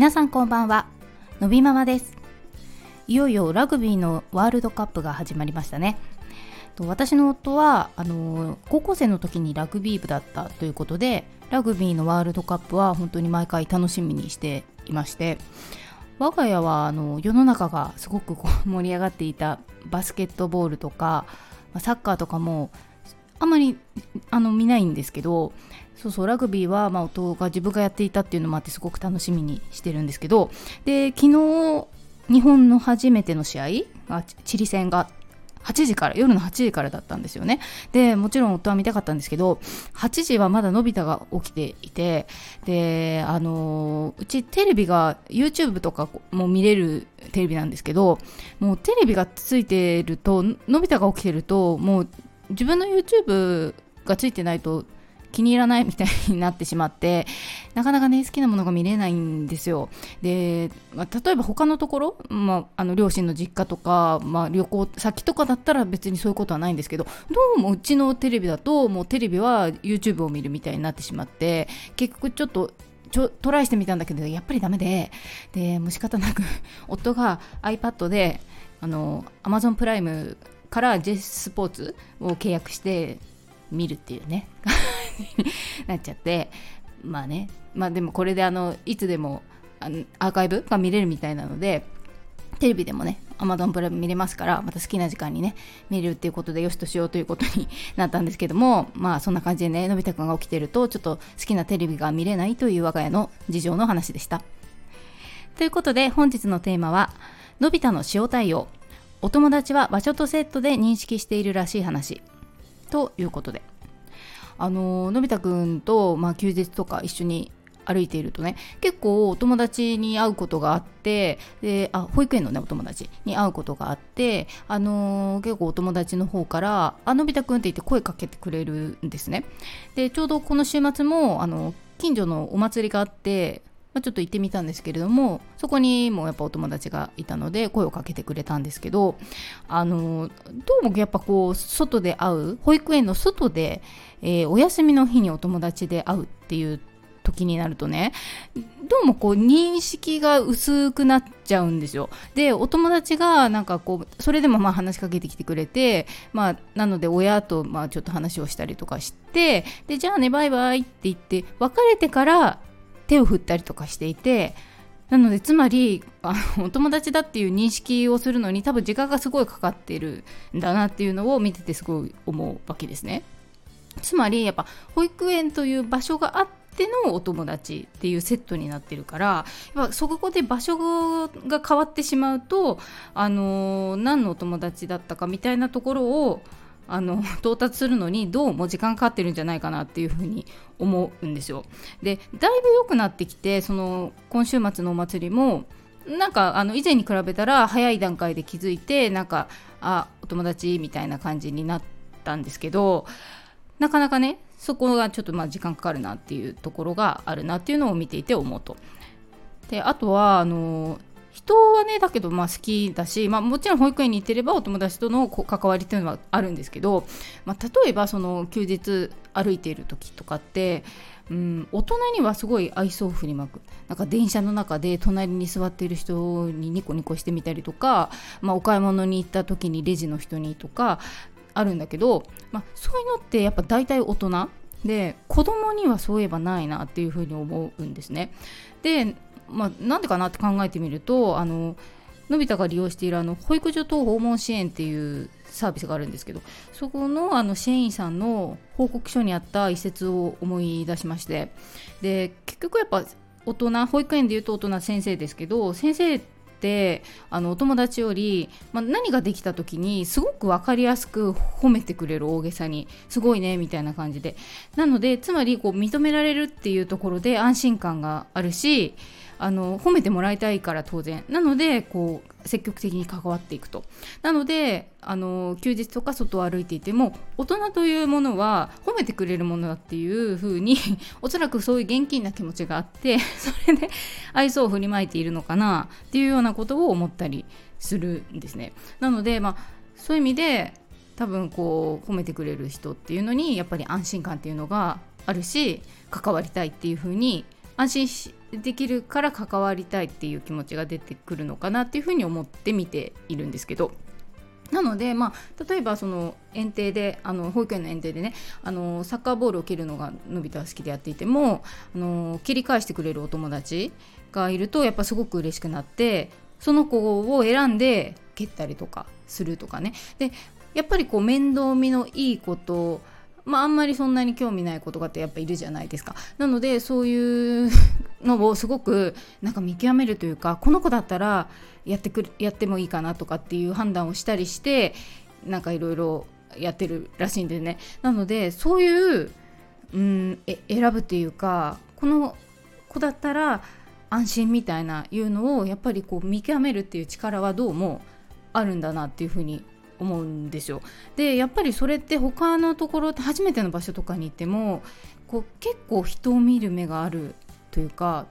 皆さんこんばんは。のびママです。いよいよラグビーのワールドカップが始まりましたね。私の夫はあの高校生の時にラグビー部だったということでラグビーのワールドカップは本当に毎回楽しみにしていまして我が家はあの世の中がすごくこう盛り上がっていたバスケットボールとかサッカーとかもあまりあの見ないんですけどそうそうラグビーは、まあ、夫が自分がやっていたっていうのもあってすごく楽しみにしてるんですけどで昨日日本の初めての試合がチリ戦が8時から夜の8時からだったんですよね。でもちろん夫は見たかったんですけど8時はまだのび太が起きていてであのうちテレビが YouTube とかも見れるテレビなんですけどもうテレビがついてるとのび太が起きてるともう自分の YouTube がついてないと気に入らないみたいになってしまって なかなかね好きなものが見れないんですよ。で、まあ、例えば他のところ、まあ、あの両親の実家とか、まあ、旅行先とかだったら別にそういうことはないんですけどどうもうちのテレビだともうテレビは YouTube を見るみたいになってしまって結局ちょっとちょトライしてみたんだけどやっぱりダメででもう仕方なく夫が iPad であの Amazon プライムから J スポーツを契約して見るっていうね。なっちゃって。まあね。まあでもこれであのいつでもアーカイブが見れるみたいなのでテレビでもね Amazon プライム見れますからまた好きな時間にね見れるっていうことでよしとしようということになったんですけどもまあそんな感じでねのび太くんが起きてるとちょっと好きなテレビが見れないという我が家の事情の話でした。ということで本日のテーマはのび太の塩対応。お友達は場所とセットで認識しているらしい話ということで。あののび太くんと、まあ、休日とか一緒に歩いているとね結構お友達に会うことがあってであ保育園のねお友達に会うことがあってあのー、結構お友達の方から「あのび太くん」って言って声かけてくれるんですね。でちょうどこの週末もあの近所のお祭りがあってまあ、ちょっと行ってみたんですけれどもそこにもやっぱお友達がいたので声をかけてくれたんですけどあのどうもやっぱこう外で会う保育園の外で、えー、お休みの日にお友達で会うっていう時になるとねどうもこう認識が薄くなっちゃうんですよ。でお友達がなんかこうそれでもまあ話しかけてきてくれてまあなので親とまあちょっと話をしたりとかしてでじゃあねバイバイって言って別れてから手を振ったりとかしていてなのでつまりあのお友達だっていう認識をするのに多分時間がすごいかかってるんだなっていうのを見ててすごい思うわけですね。つまりやっぱ保育園という場所があってのお友達っていうセットになってるからやっぱそこで場所が変わってしまうとあの何のお友達だったかみたいなところをあの到達するのにどうも時間かかってるんじゃないかなっていうふうに思うんですよ。でだいぶ良くなってきてその今週末のお祭りもなんかあの以前に比べたら早い段階で気づいてなんかあお友達みたいな感じになったんですけどなかなかねそこがちょっとまあ時間かかるなっていうところがあるなっていうのを見ていて思うと。であとはあの人はねだけどまあ好きだし、まあ、もちろん保育園に行ってればお友達との関わりっていうのはあるんですけど、まあ、例えばその休日歩いている時とかって、うん、大人にはすごい愛想を振りまくなんか電車の中で隣に座っている人にニコニコしてみたりとか、まあ、お買い物に行った時にレジの人にとかあるんだけど、まあ、そういうのってやっぱ大体大人で子供にはそういえばないなっていうふうに思うんですね。でまあ、なんでかなって考えてみるとあののび太が利用しているあの保育所等訪問支援っていうサービスがあるんですけどそこのあの支援員さんの報告書にあった一節を思い出しましてで結局やっぱ大人保育園でいうと大人先生ですけど先生ってあのお友達より、まあ、何ができた時にすごく分かりやすく褒めてくれる大げさにすごいねみたいな感じで。なのでつまりこう認められるっていうところで安心感があるしあの褒めてもらいたいから当然。なのでこう積極的に関わっていくと。なのであの休日とか外を歩いていても大人というものは褒めてくれるものだっていう風に おそらくそういう現金な気持ちがあって それで愛想を振りまいているのかなっていうようなことを思ったりするんですね。なのでまあそういう意味で多分こう褒めてくれる人っていうのにやっぱり安心感っていうのがあるし関わりたいっていう風に安心できるから関わりたいっていう気持ちが出てくるのかなっていうふうに思って見ているんですけど。なので、まあ、例えばその園庭であの保育園の園庭でねあのサッカーボールを蹴るのがのび太は好きでやっていてもあの切り返してくれるお友達がいるとやっぱすごく嬉しくなってその子を選んで蹴ったりとかするとかねでやっぱりこう面倒見のいいことまああんまりそんなに興味ない子とかってやっぱいるじゃないですか。なのでそういう のをすごくなんか見極めるというかこの子だったらやってくやってもいいかなとかっていう判断をしたりしてなんかいろいろやってるらしいんでね。なのでそういう、うん、え選ぶっていうかこの子だったら安心みたいないうのをやっぱりこう見極めるっていう力はどうもあるんだなっていうふうに思うんですよ。でやっぱりそれって他のところって初めての場所とかに行ってもこう結構人を見る目があるというか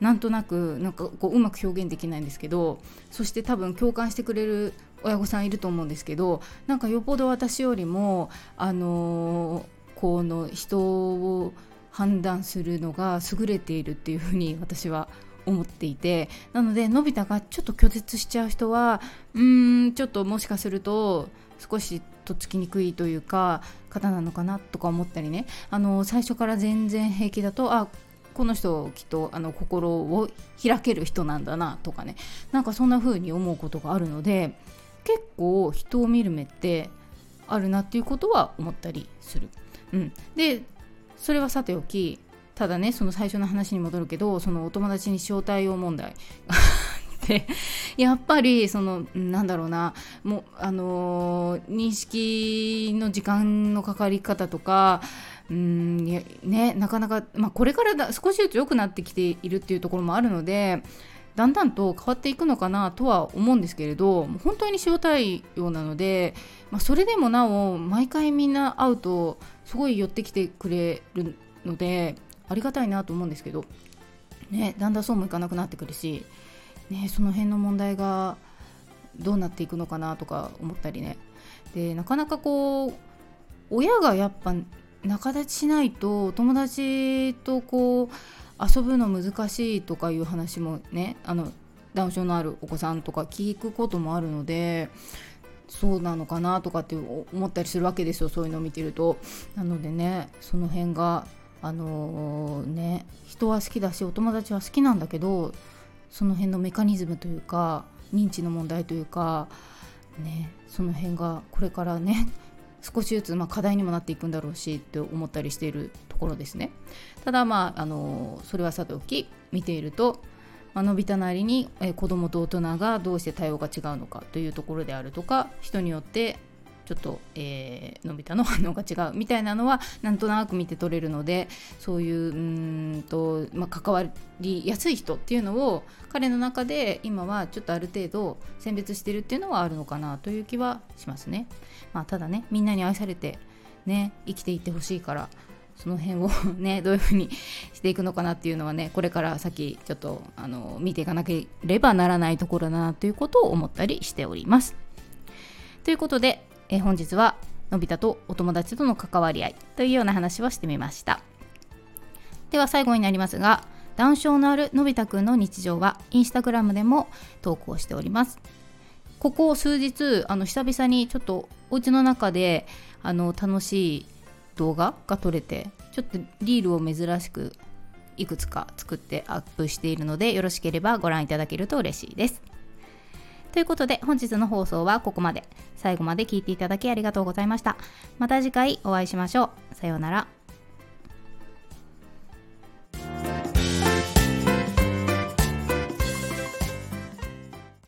なんとなくなんかこううまく表現できないんですけどそして多分共感してくれる親御さんいると思うんですけどなんかよっぽど私よりもあのー、この人を判断するのが優れているっていうふうに私は思っていてなのでのび太がちょっと拒絶しちゃう人はうーんちょっともしかすると少しとっつきにくいというか方なのかなとか思ったりね。あの最初から全然平気だとあこの人きっとあの心を開ける人なんだなとかね。なんかそんな風に思うことがあるので結構人を見る目ってあるなっていうことは思ったりする。うん、でそれはさておきただねその最初の話に戻るけどそのお友達に招待用問題。でやっぱりそのなんだろうなもうあのー、認識の時間のかかり方とかうんねなかなか、まあ、これからだ少しずつ良くなってきているっていうところもあるのでだんだんと変わっていくのかなとは思うんですけれど本当に塩対応なので、まあ、それでもなお毎回みんな会うとすごい寄ってきてくれるのでありがたいなと思うんですけど、ね、だんだんそうもいかなくなってくるし、ね、その辺の問題がどうなっていくのかなとか思ったりねでなかなかこう親がやっぱ仲立ちしないと友達とこう遊ぶの難しいとかいう話もねあのダウン症のあるお子さんとか聞くこともあるのでそうなのかなとかって思ったりするわけですよそういうのを見てると。なのでねその辺があのー、ね人は好きだしお友達は好きなんだけどその辺のメカニズムというか認知の問題というかねその辺がこれからね 少しずつ、まあ、課題にもなっていくんだろうしって思ったりしているところですね。ただまああのそれはさておき見ていると、まあのび太なりに、え子供と大人がどうして対応が違うのかというところであるとか人によってちょっと、えー、のび太の反応が違うみたいなのはなんとなく見て取れるのでそういううんと、まあ、関わりやすい人っていうのを彼の中で今はちょっとある程度選別してるっていうのはあるのかなという気はしますね。まあ、ただねみんなに愛されてね生きていってほしいからその辺を ねどういうふうにしていくのかなっていうのはねこれから先ちょっとあの見ていかなければならないところだなということを思ったりしております。ということでえ本日はのび太とお友達との関わり合いというような話をしてみました。では最後になりますがダウン症のあるのび太くんの日常はインスタグラムでも投稿しております。ここ数日あの久々にちょっとお家の中であの楽しい動画が撮れてちょっとリールを珍しくいくつか作ってアップしているのでよろしければご覧いただけると嬉しいです。ということで本日の放送はここまで。最後まで聞いていただきありがとうございました。また次回お会いしましょう。さようなら。